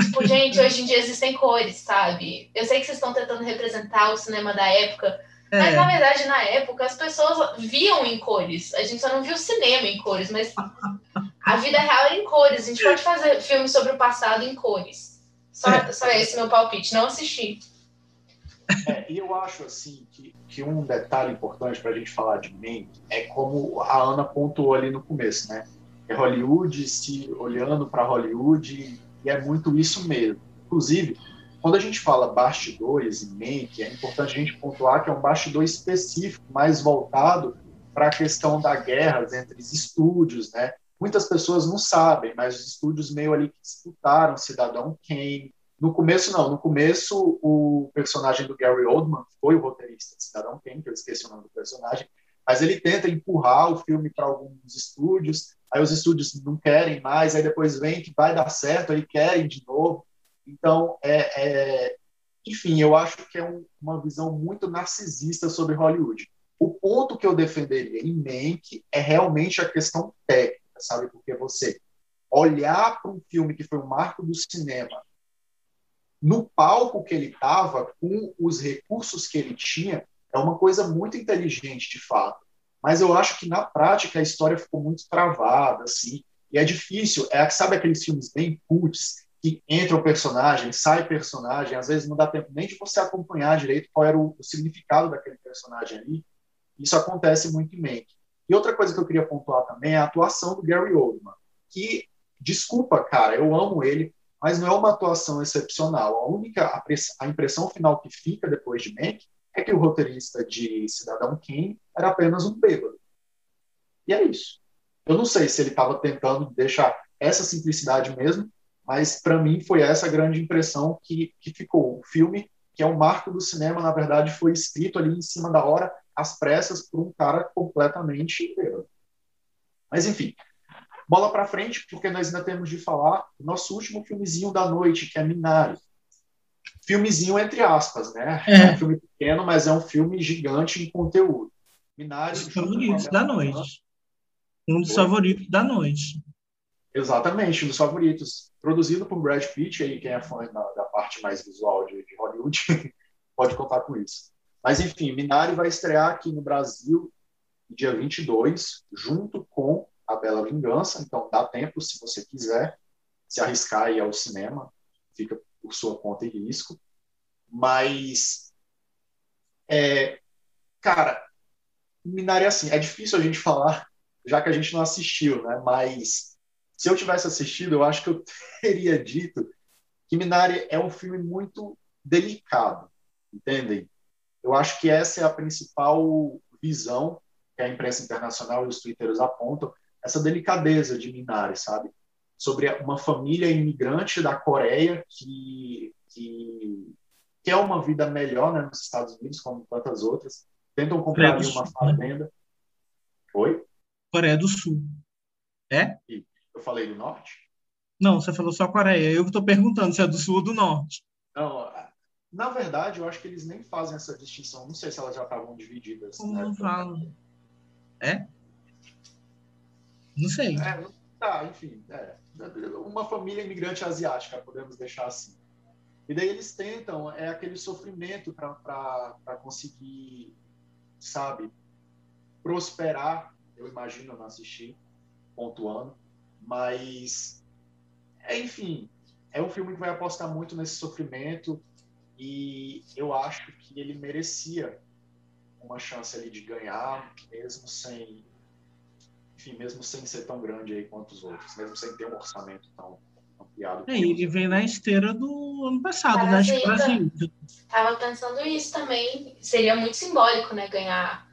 Tipo, gente, hoje em dia existem cores, sabe? Eu sei que vocês estão tentando representar o cinema da época, é. mas na verdade, na época, as pessoas viam em cores. A gente só não viu cinema em cores, mas a vida real era em cores. A gente pode fazer filme sobre o passado em cores. Só, é. só esse meu palpite. Não assisti. É, e eu acho assim que, que um detalhe importante para a gente falar de Mank é como a Ana pontuou ali no começo, né? É Hollywood se olhando para Hollywood e é muito isso mesmo. Inclusive, quando a gente fala bastidores e Mank, é importante a gente pontuar que é um bastidor específico, mais voltado para a questão da guerra entre os estúdios, né? Muitas pessoas não sabem, mas os estúdios meio ali que disputaram Cidadão Kane, no começo, não. No começo, o personagem do Gary Oldman foi o roteirista de Cidadão Kane, que eu esqueci o nome do personagem, mas ele tenta empurrar o filme para alguns estúdios, aí os estúdios não querem mais, aí depois vem que vai dar certo, aí querem de novo. Então, é, é... enfim, eu acho que é um, uma visão muito narcisista sobre Hollywood. O ponto que eu defenderia em Mank é realmente a questão técnica, sabe? Porque você olhar para um filme que foi um marco do cinema no palco que ele estava, com os recursos que ele tinha, é uma coisa muito inteligente, de fato. Mas eu acho que na prática a história ficou muito travada, assim, e é difícil. É, sabe aqueles filmes bem puts, que entra o personagem, sai personagem, às vezes não dá tempo nem de você acompanhar direito qual era o, o significado daquele personagem ali. Isso acontece muito em Mank. E outra coisa que eu queria pontuar também é a atuação do Gary Oldman, que, desculpa, cara, eu amo ele, mas não é uma atuação excepcional. A única a impressão final que fica depois de Mank é que o roteirista de Cidadão Kane era apenas um bêbado. E é isso. Eu não sei se ele estava tentando deixar essa simplicidade mesmo, mas para mim foi essa grande impressão que, que ficou. O filme, que é um marco do cinema, na verdade foi escrito ali em cima da hora, às pressas, por um cara completamente inteiro. Mas enfim, bola para frente, porque nós ainda temos de falar do nosso último filmezinho da noite, que é Minari. Filmezinho entre aspas, né? É. é um filme pequeno, mas é um filme gigante em conteúdo. Minari. Os favoritos da noite. Um dos favoritos da noite. Exatamente, um dos favoritos. Produzido por Brad Pitt, aí quem é fã da, da parte mais visual de, de Hollywood (laughs) pode contar com isso. Mas, enfim, Minari vai estrear aqui no Brasil dia 22, junto com A Bela Vingança. Então, dá tempo, se você quiser, se arriscar e ir ao cinema. Fica por sua conta e risco. Mas, é, cara, Minari, assim, é difícil a gente falar, já que a gente não assistiu, né? Mas se eu tivesse assistido, eu acho que eu (laughs) teria dito que Minari é um filme muito delicado, entendem? Eu acho que essa é a principal visão que a imprensa internacional e os twitteiros apontam, essa delicadeza de Minari, sabe? Sobre uma família imigrante da Coreia que, que quer uma vida melhor né, nos Estados Unidos, como tantas outras, tentam comprar ali uma né? fazenda. Oi? Coreia do Sul. É? Eu falei do norte? Não, você falou só Coreia. Eu estou perguntando se é do sul ou do norte. Não, na verdade, eu acho que eles nem fazem essa distinção. Não sei se elas já estavam divididas. Como né? não falam? É? Não sei. É, tá, enfim. É. Uma família imigrante asiática, podemos deixar assim. E daí eles tentam, é aquele sofrimento para conseguir, sabe, prosperar. Eu imagino, não assisti, pontuando. Mas, é, enfim, é um filme que vai apostar muito nesse sofrimento e eu acho que ele merecia uma chance ali de ganhar, mesmo sem, enfim, mesmo sem ser tão grande aí quanto os outros, mesmo sem ter um orçamento tão ampliado. É, ele vem na esteira do ano passado, né, de Brasil. Tava pensando isso também, seria muito simbólico, né, ganhar,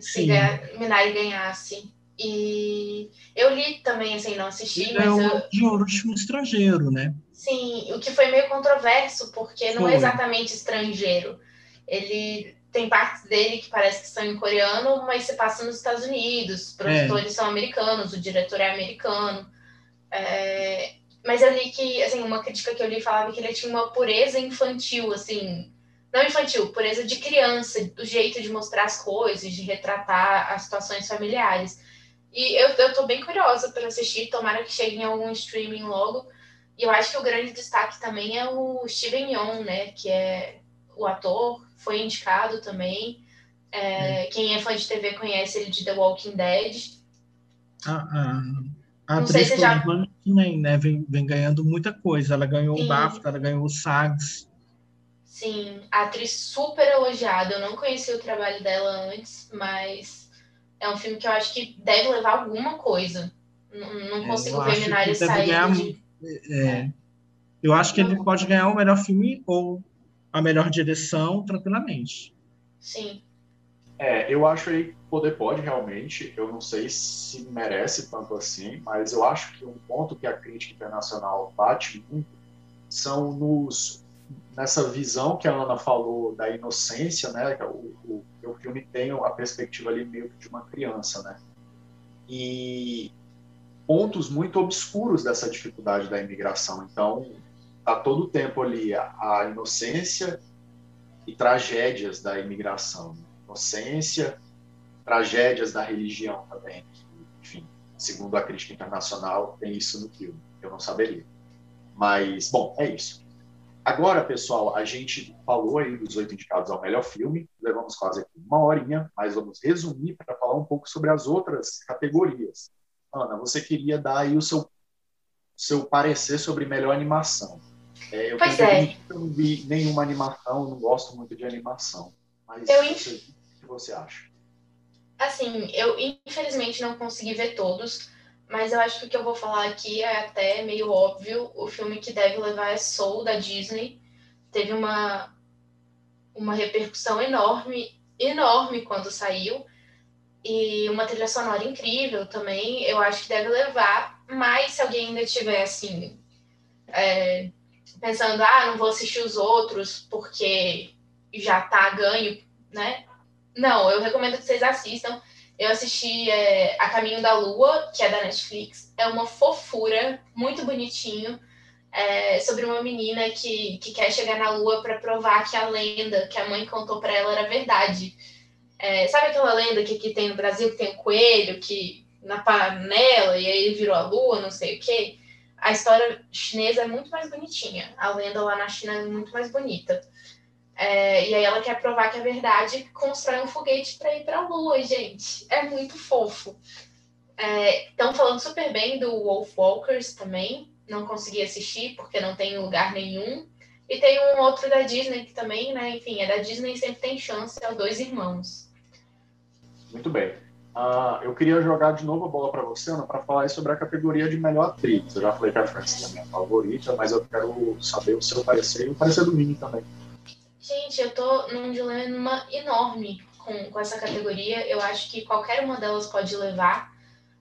se ganhar, Minari ganhasse. E eu li também, assim, não assisti, ele mas é o eu... de ouro de filme estrangeiro, né? Sim, o que foi meio controverso, porque não é exatamente estrangeiro. Ele tem partes dele que parece que são em coreano, mas se passa nos Estados Unidos, os produtores é. são americanos, o diretor é americano. É... Mas eu li que, assim, uma crítica que eu li falava que ele tinha uma pureza infantil, assim, não infantil, pureza de criança, do jeito de mostrar as coisas, de retratar as situações familiares. E eu, eu tô bem curiosa para assistir, tomara que chegue em algum streaming logo. E eu acho que o grande destaque também é o Steven Yeun, né, que é o ator, foi indicado também. É, quem é fã de TV conhece ele de The Walking Dead. Ah, ah. A Não atriz já... também, né? Vem, vem ganhando muita coisa. Ela ganhou Sim. o BAFTA, ela ganhou o SAGS. Sim, atriz super elogiada. Eu não conhecia o trabalho dela antes, mas é um filme que eu acho que deve levar alguma coisa. Não, não é, consigo ver Minari sair ganhar, de... é, Eu acho que ele pode ganhar o melhor filme ou a melhor direção tranquilamente. Sim. É, eu acho que poder pode realmente. Eu não sei se merece tanto assim, mas eu acho que um ponto que a crítica internacional bate muito são nos nessa visão que a Ana falou da inocência, né? O, o, o filme tem a perspectiva ali meio que de uma criança, né? E pontos muito obscuros dessa dificuldade da imigração. Então, tá todo o tempo ali a, a inocência e tragédias da imigração. Inocência, tragédias da religião também. enfim, segundo a crítica internacional, tem isso no filme. Eu não saberia. Mas, bom, é isso. Agora, pessoal, a gente falou aí dos oito indicados ao melhor filme, levamos quase aqui uma horinha, mas vamos resumir para falar um pouco sobre as outras categorias. Ana, você queria dar aí o seu, seu parecer sobre melhor animação. É, eu pois é. não vi nenhuma animação, não gosto muito de animação. Mas eu, o que você acha? Assim, eu infelizmente não consegui ver todos, mas eu acho que o que eu vou falar aqui é até meio óbvio. O filme que deve levar é Soul, da Disney. Teve uma, uma repercussão enorme, enorme quando saiu. E uma trilha sonora incrível também. Eu acho que deve levar, mas se alguém ainda tiver, assim, é, pensando, ah, não vou assistir os outros porque já tá ganho, né? Não, eu recomendo que vocês assistam. Eu assisti é, A Caminho da Lua, que é da Netflix. É uma fofura, muito bonitinho, é, sobre uma menina que, que quer chegar na Lua para provar que a lenda que a mãe contou para ela era verdade. É, sabe aquela lenda que, que tem no Brasil, que tem o um coelho que na panela e aí virou a Lua, não sei o quê? A história chinesa é muito mais bonitinha. A lenda lá na China é muito mais bonita. É, e aí ela quer provar que é verdade constrói um foguete para ir para a Lua, gente. É muito fofo. Estão é, falando super bem do Wolf Walkers também. Não consegui assistir porque não tem lugar nenhum. E tem um outro da Disney que também, né? Enfim, é da Disney sempre tem chance, é o Dois Irmãos. Muito bem. Uh, eu queria jogar de novo a bola para você, Ana, para falar sobre a categoria de melhor atriz. Eu já falei que a Frances é a minha favorita, mas eu quero saber o seu parecer e o parecer do Mini também. Gente, eu tô num dilema enorme com, com essa categoria. Eu acho que qualquer uma delas pode levar.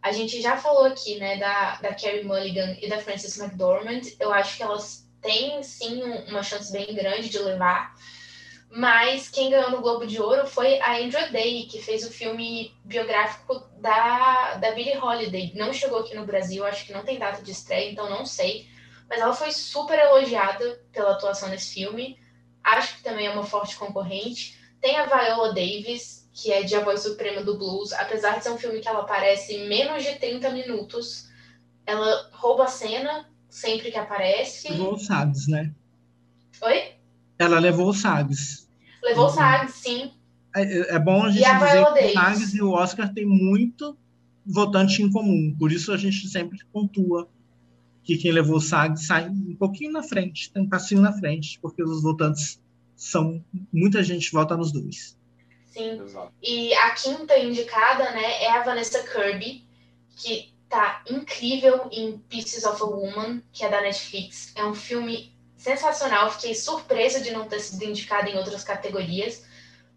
A gente já falou aqui, né, da, da Carrie Mulligan e da Frances McDormand. Eu acho que elas têm, sim, uma chance bem grande de levar. Mas quem ganhou no Globo de Ouro foi a Andrea Day, que fez o filme biográfico da, da Billie Holiday. Não chegou aqui no Brasil, acho que não tem data de estreia, então não sei. Mas ela foi super elogiada pela atuação nesse filme acho que também é uma forte concorrente. Tem a Viola Davis, que é de A Voz Suprema do Blues. Apesar de ser um filme que ela aparece menos de 30 minutos, ela rouba a cena sempre que aparece. O SAGs, né? Oi? Ela levou o SAGs. Levou o SAGs, sim. É, é, bom a gente a dizer que o SAGs e o Oscar tem muito votante em comum. Por isso a gente sempre pontua que quem levou o SAG sai um pouquinho na frente, tem um passinho na frente, porque os votantes são. Muita gente vota nos dois. Sim. Exato. E a quinta indicada né, é a Vanessa Kirby, que tá incrível em Pieces of a Woman, que é da Netflix. É um filme sensacional. Fiquei surpresa de não ter sido indicada em outras categorias,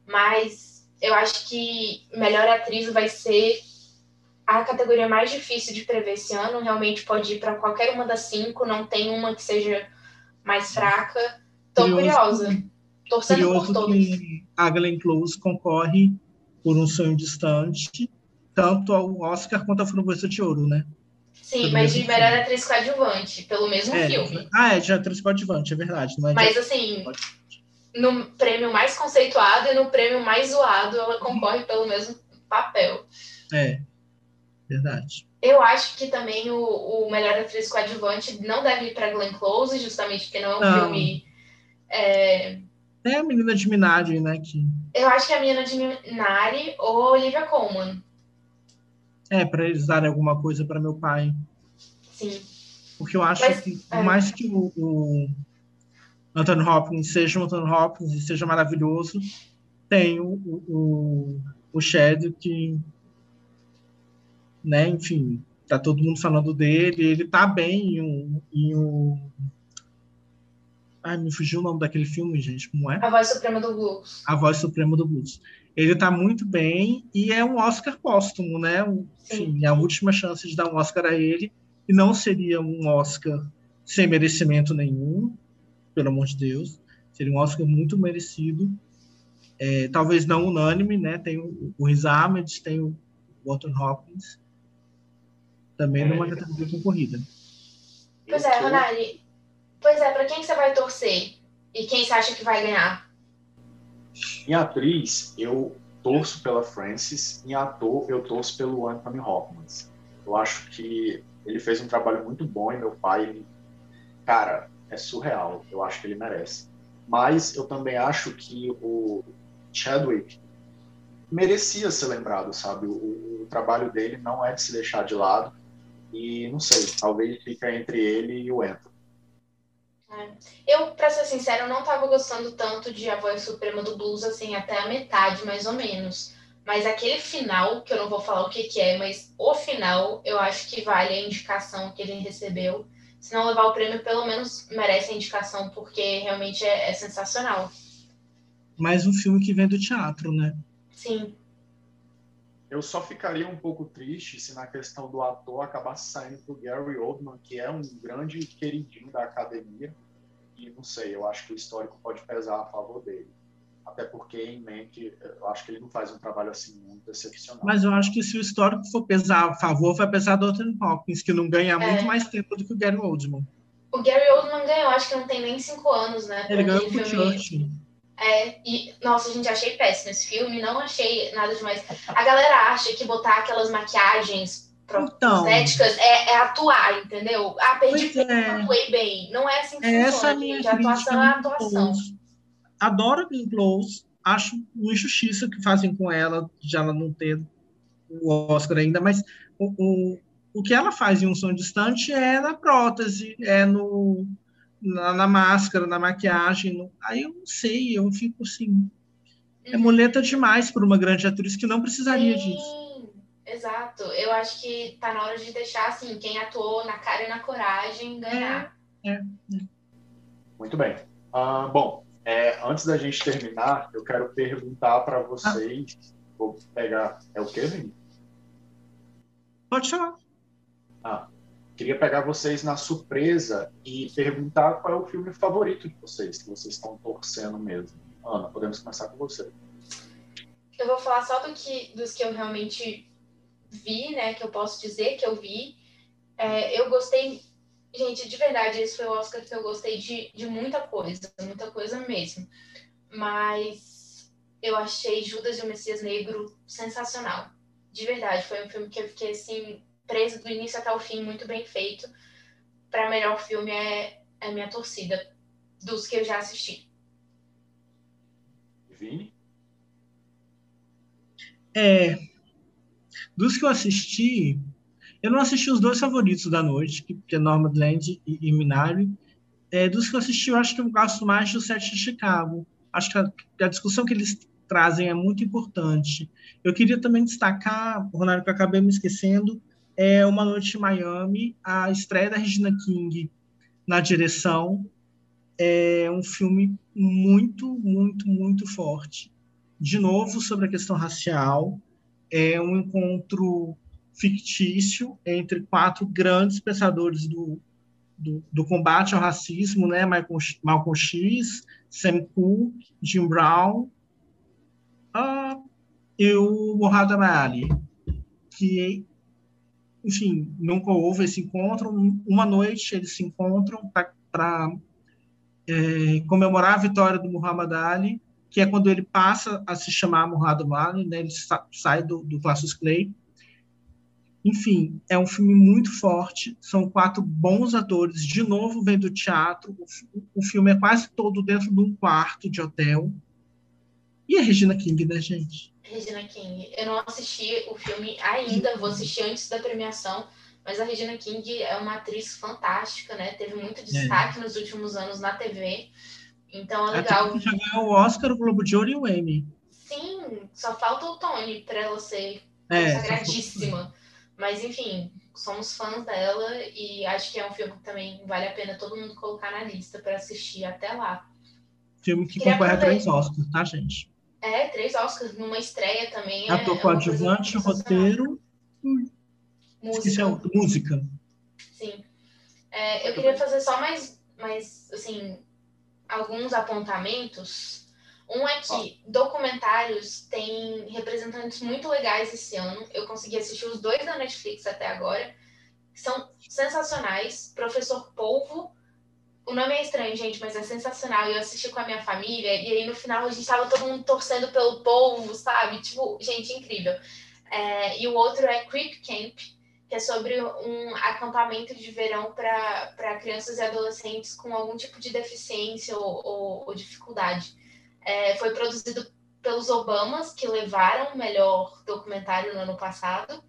mas eu acho que melhor atriz vai ser a categoria mais difícil de prever esse ano. Realmente pode ir para qualquer uma das cinco, não tem uma que seja mais fraca. Tô curioso, curiosa. Torcendo curioso por todos. Que a Glenn Close concorre por um sonho distante, tanto ao Oscar quanto à Framboesa de Ouro, né? Sim, mas de melhor filme. atriz coadjuvante, pelo mesmo é, filme. Ah, é de atriz coadjuvante, é verdade. É mas assim, no prêmio mais conceituado e no prêmio mais zoado, ela concorre pelo mesmo papel. É, Verdade. Eu acho que também o, o melhor atriz coadjuvante não deve ir para Glenn Close, justamente porque não é um não. filme. É... é... a menina de Minari, né? Que... Eu acho que é a menina de Minari ou Olivia Colman. É, para eles darem alguma coisa para meu pai. Sim. Porque eu acho Mas, que, por é... mais que o, o Anthony Hopkins seja o Anthony Hopkins e seja maravilhoso, tem o, o, o Shed que né? Enfim, tá todo mundo falando dele, ele tá bem em um, em um... Ai, me fugiu o nome daquele filme, gente, como é? A Voz Suprema do Blues. A Voz Suprema do Blues. Ele tá muito bem e é um Oscar póstumo, né? Enfim, Sim. a última chance de dar um Oscar a ele e não seria um Oscar sem merecimento nenhum, pelo amor de Deus. Seria um Oscar muito merecido. É, talvez não unânime, né? Tem o, o Riz Ahmed, tem o Walton Hopkins, também é. numa categoria concorrida. Pois é, Ronari. Pois é, para quem você vai torcer? E quem você acha que vai ganhar? Em atriz, eu torço pela Frances. Em ator, eu torço pelo Anthony Hopkins. Eu acho que ele fez um trabalho muito bom e meu pai, ele, cara, é surreal. Eu acho que ele merece. Mas eu também acho que o Chadwick merecia ser lembrado, sabe? O, o trabalho dele não é de se deixar de lado. E não sei, talvez fica entre ele e o Anthony. É. Eu, pra ser sincero, não tava gostando tanto de A Voz Suprema do Blues, assim, até a metade, mais ou menos. Mas aquele final, que eu não vou falar o que, que é, mas o final, eu acho que vale a indicação que ele recebeu. Se não levar o prêmio, pelo menos merece a indicação, porque realmente é, é sensacional. Mais um filme que vem do teatro, né? Sim. eu só ficaria um pouco triste se na questão do ator acabasse saindo pro Gary Oldman, que é um grande queridinho da academia. E não sei, eu acho que o histórico pode pesar a favor dele. Até porque, em mente, eu acho que ele não faz um trabalho assim muito excepcional. Mas eu acho que se o histórico for pesar a favor, vai pesar do Anthony Hopkins, que não ganha é. muito mais tempo do que o Gary Oldman. O Gary Oldman ganhou, acho que não tem nem cinco anos, né? Ele ganhou com o Churchill. É, e, nossa, gente, achei péssimo esse filme, não achei nada demais. A galera acha que botar aquelas maquiagens então, é, é, atuar, entendeu? Ah, perdi peso, é. atuei bem. Não é assim que Essa funciona, é minha gente. Atuação é a atuação. Adoro Glenn Close, acho uma injustiça que fazem com ela, de ela não ter o Oscar ainda, mas o, o, o que ela faz em Um Som Distante é na prótese, é no na, na máscara, na maquiagem. No... Aí eu não sei, eu fico assim. É muleta demais para uma grande atriz que não precisaria Sim, disso. Exato. Eu acho que tá na hora de deixar assim, quem atuou na cara e na coragem ganhar. É, é. Muito bem. Uh, bom, é, antes da gente terminar, eu quero perguntar para vocês. Ah. Vou pegar. É o quê, Vini? Pode chamar. Ah, Queria pegar vocês na surpresa e perguntar qual é o filme favorito de vocês, que vocês estão torcendo mesmo. Ana, podemos começar com você. Eu vou falar só do que, dos que eu realmente vi, né? Que eu posso dizer que eu vi. É, eu gostei. Gente, de verdade, esse foi o Oscar que eu gostei de, de muita coisa, muita coisa mesmo. Mas eu achei Judas e o Messias Negro sensacional. De verdade, foi um filme que eu fiquei assim preso do início até o fim, muito bem feito. Para melhor filme é, é minha torcida, dos que eu já assisti. Vini? É, dos que eu assisti, eu não assisti os dois favoritos da noite, que é Nomadland e, e Minari. É, dos que eu assisti, eu acho que eu gosto mais do Sete de Chicago. Acho que a, a discussão que eles trazem é muito importante. Eu queria também destacar, Ronaldo, que eu acabei me esquecendo, é Uma Noite em Miami, a estreia da Regina King na direção. É um filme muito, muito, muito forte. De novo, sobre a questão racial. É um encontro fictício entre quatro grandes pensadores do, do, do combate ao racismo, né? Malcolm, X, Sam Cooke, Jim Brown uh, e o Muhammad Ali, que enfim, nunca houve esse encontro. Uma noite eles se encontram para é, comemorar a vitória do Muhammad Ali, que é quando ele passa a se chamar Muhammad Ali, né? ele sa sai do, do Cassius Clay. Enfim, é um filme muito forte, são quatro bons atores, de novo vem do teatro, o, o filme é quase todo dentro de um quarto de hotel. E a Regina King, né, gente? Regina King. Eu não assisti o filme ainda, vou assistir antes da premiação, mas a Regina King é uma atriz fantástica, né? Teve muito é. destaque é. nos últimos anos na TV. Então é legal. Até já ganhou o Oscar, o Globo de Ouro e o Emmy. Sim, só falta o Tony para ela ser é, consagradíssima. Mas enfim, somos fãs dela e acho que é um filme que também vale a pena todo mundo colocar na lista para assistir até lá. Filme que concorre a três Oscars, tá, gente? É, três Oscars numa estreia também. Ator é, coadjuvante, é roteiro. Música. música. Sim. É, eu queria fazer só mais, mais, assim, alguns apontamentos. Um é que documentários têm representantes muito legais esse ano. Eu consegui assistir os dois da Netflix até agora. São sensacionais. Professor Polvo o nome é estranho, gente, mas é sensacional. Eu assisti com a minha família e aí no final a gente tava todo mundo torcendo pelo povo, sabe? Tipo, gente, incrível. É, e o outro é Creep Camp, que é sobre um acampamento de verão para crianças e adolescentes com algum tipo de deficiência ou, ou, ou dificuldade. É, foi produzido pelos Obamas, que levaram o melhor documentário no ano passado,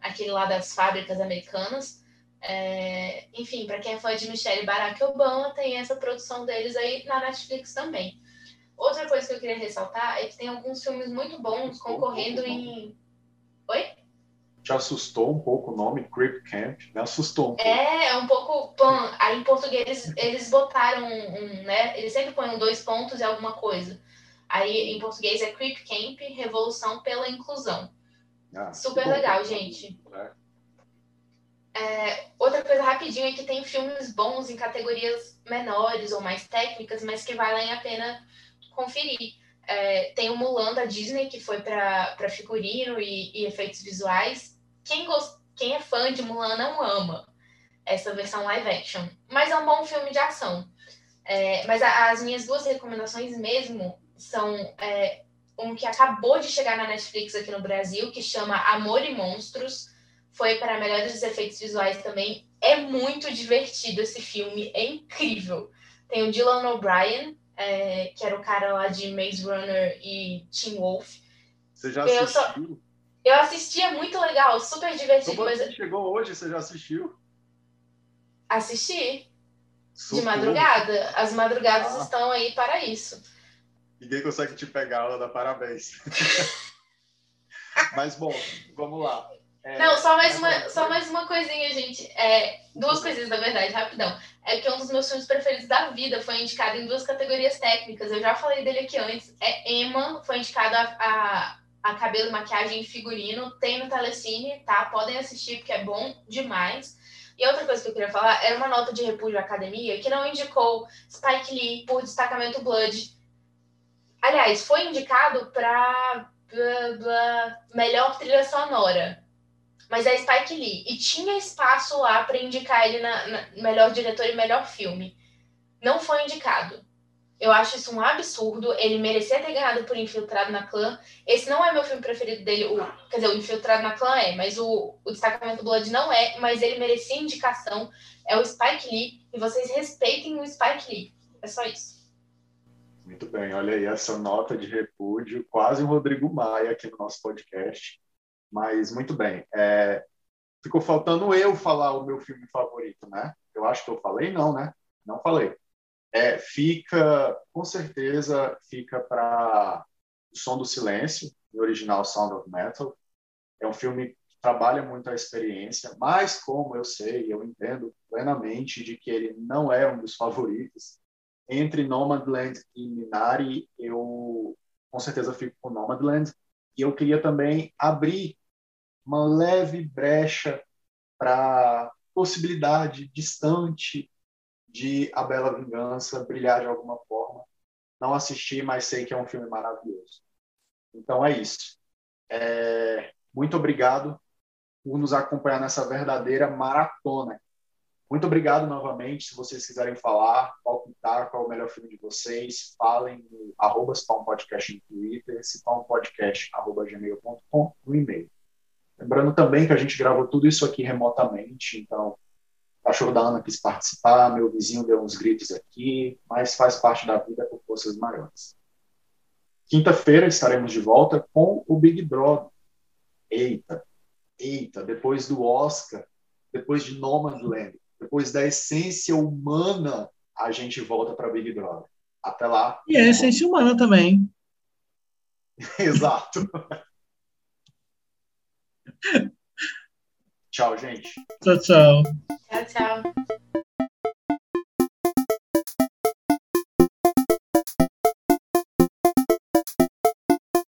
aquele lá das fábricas americanas. É, enfim, para quem é fã de Michelle Barack Obama, tem essa produção deles aí na Netflix também. Outra coisa que eu queria ressaltar é que tem alguns filmes muito bons concorrendo em. Oi? Te assustou um pouco o nome Creep Camp? Me assustou um pouco. É, é um pouco pan. Aí em português eles botaram um, um, né? Eles sempre põem dois pontos e alguma coisa. Aí em português é Creep Camp, Revolução pela Inclusão. Ah, Super bom, legal, gente. É. é, outra coisa rapidinho é que tem filmes bons em categorias menores ou mais técnicas, mas que valem a pena conferir. É, tem o Mulan da Disney, que foi para figurino e, e, efeitos visuais. Quem, gost... Quem é fã de Mulan não ama essa versão live action, mas é um bom filme de ação. É, mas a, as minhas duas recomendações mesmo são é, um que acabou de chegar na Netflix aqui no Brasil, que chama Amor e Monstros. Foi para melhores efeitos visuais também. É muito divertido esse filme, é incrível. Tem o Dylan O'Brien, é, que era o cara lá de Maze Runner e Teen Wolf. Você já assistiu? Eu, só, eu assisti, é muito legal, super divertido. Como mas... chegou hoje, você já assistiu? Assisti. Socorro. De madrugada. As madrugadas ah. estão aí para isso. Ninguém consegue te pegar, Ana, parabéns. (laughs) Mas bom, vamos lá. É, Não, só mais, uma, só mais uma coisinha, gente. É, duas coisinhas, na verdade, rapidão. É que um dos meus filmes preferidos da vida foi indicado em duas categorias técnicas. Eu já falei dele aqui antes. É Emma, foi indicado a, a, a cabelo, maquiagem e figurino. Tem no Telecine, tá? Podem assistir, porque é bom demais. E outra coisa que eu queria falar era uma nota de repúdio à academia que não indicou Spike Lee por destacamento Blood. Aliás, foi indicado para melhor trilha sonora. Mas é Spike Lee. E tinha espaço lá para indicar ele na, na melhor diretor e melhor filme. Não foi indicado. Eu acho isso um absurdo. Ele merecia ter ganhado por Infiltrado na Clã. Esse não é meu filme preferido dele. O, quer dizer, o Infiltrado na Clã é, mas o, o Destacamento Blood não é. Mas ele merecia indicação. É o Spike Lee. E vocês respeitem o Spike Lee. É só isso. Muito bem, olha aí essa nota de repúdio, quase um Rodrigo Maia aqui no nosso podcast. Mas muito bem. É, ficou faltando eu falar o meu filme favorito, né? Eu acho que eu falei, não, né? Não falei. É, fica, com certeza, fica para O Som do Silêncio, o original Sound of Metal. É um filme que trabalha muito a experiência, mas como eu sei, eu entendo plenamente de que ele não é um dos favoritos. Entre Nomadland e Minari, eu com certeza fico com Nomadland. E eu queria também abrir uma leve brecha para possibilidade distante de A Bela Vingança brilhar de alguma forma. Não assisti, mas sei que é um filme maravilhoso. Então é isso. É... Muito obrigado por nos acompanhar nessa verdadeira maratona. Muito obrigado novamente. Se vocês quiserem falar, palpitar qual é o melhor filme de vocês, falem no arroba Podcast no Twitter, Podcast arroba gmail.com no e-mail. Lembrando também que a gente gravou tudo isso aqui remotamente, então cachorro da Ana quis participar, meu vizinho deu uns gritos aqui, mas faz parte da vida por forças maiores. Quinta-feira estaremos de volta com o Big Brother. Eita, eita, depois do Oscar, depois de Nomadland, depois da essência humana, a gente volta para Big Brother. Até lá. E a essência humana também. (laughs) Exato. (laughs) Tchau, gente. Tchau, tchau. Tchau, tchau.